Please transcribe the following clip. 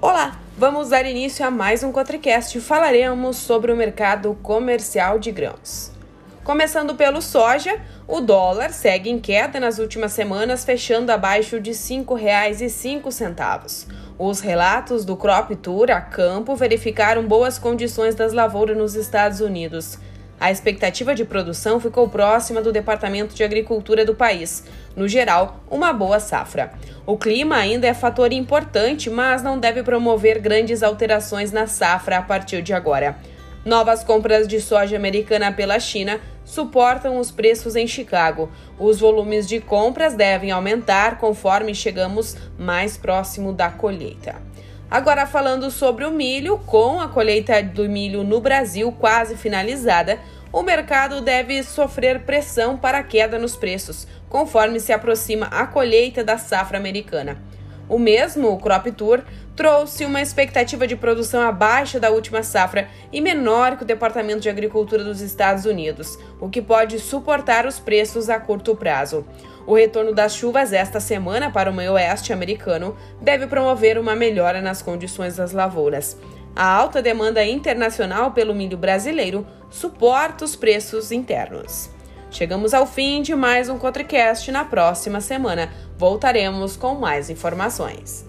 Olá, vamos dar início a mais um Cotricast e falaremos sobre o mercado comercial de grãos. Começando pelo soja, o dólar segue em queda nas últimas semanas, fechando abaixo de R$ 5,05. Os relatos do Crop Tour a campo verificaram boas condições das lavouras nos Estados Unidos. A expectativa de produção ficou próxima do Departamento de Agricultura do país. No geral, uma boa safra. O clima ainda é fator importante, mas não deve promover grandes alterações na safra a partir de agora. Novas compras de soja americana pela China suportam os preços em Chicago. Os volumes de compras devem aumentar conforme chegamos mais próximo da colheita. Agora falando sobre o milho, com a colheita do milho no Brasil quase finalizada, o mercado deve sofrer pressão para a queda nos preços, conforme se aproxima a colheita da safra americana. O mesmo o Crop Tour trouxe uma expectativa de produção abaixo da última safra e menor que o Departamento de Agricultura dos Estados Unidos, o que pode suportar os preços a curto prazo. O retorno das chuvas esta semana para o meio oeste americano deve promover uma melhora nas condições das lavouras. A alta demanda internacional pelo milho brasileiro suporta os preços internos. Chegamos ao fim de mais um Cotricast. Na próxima semana voltaremos com mais informações.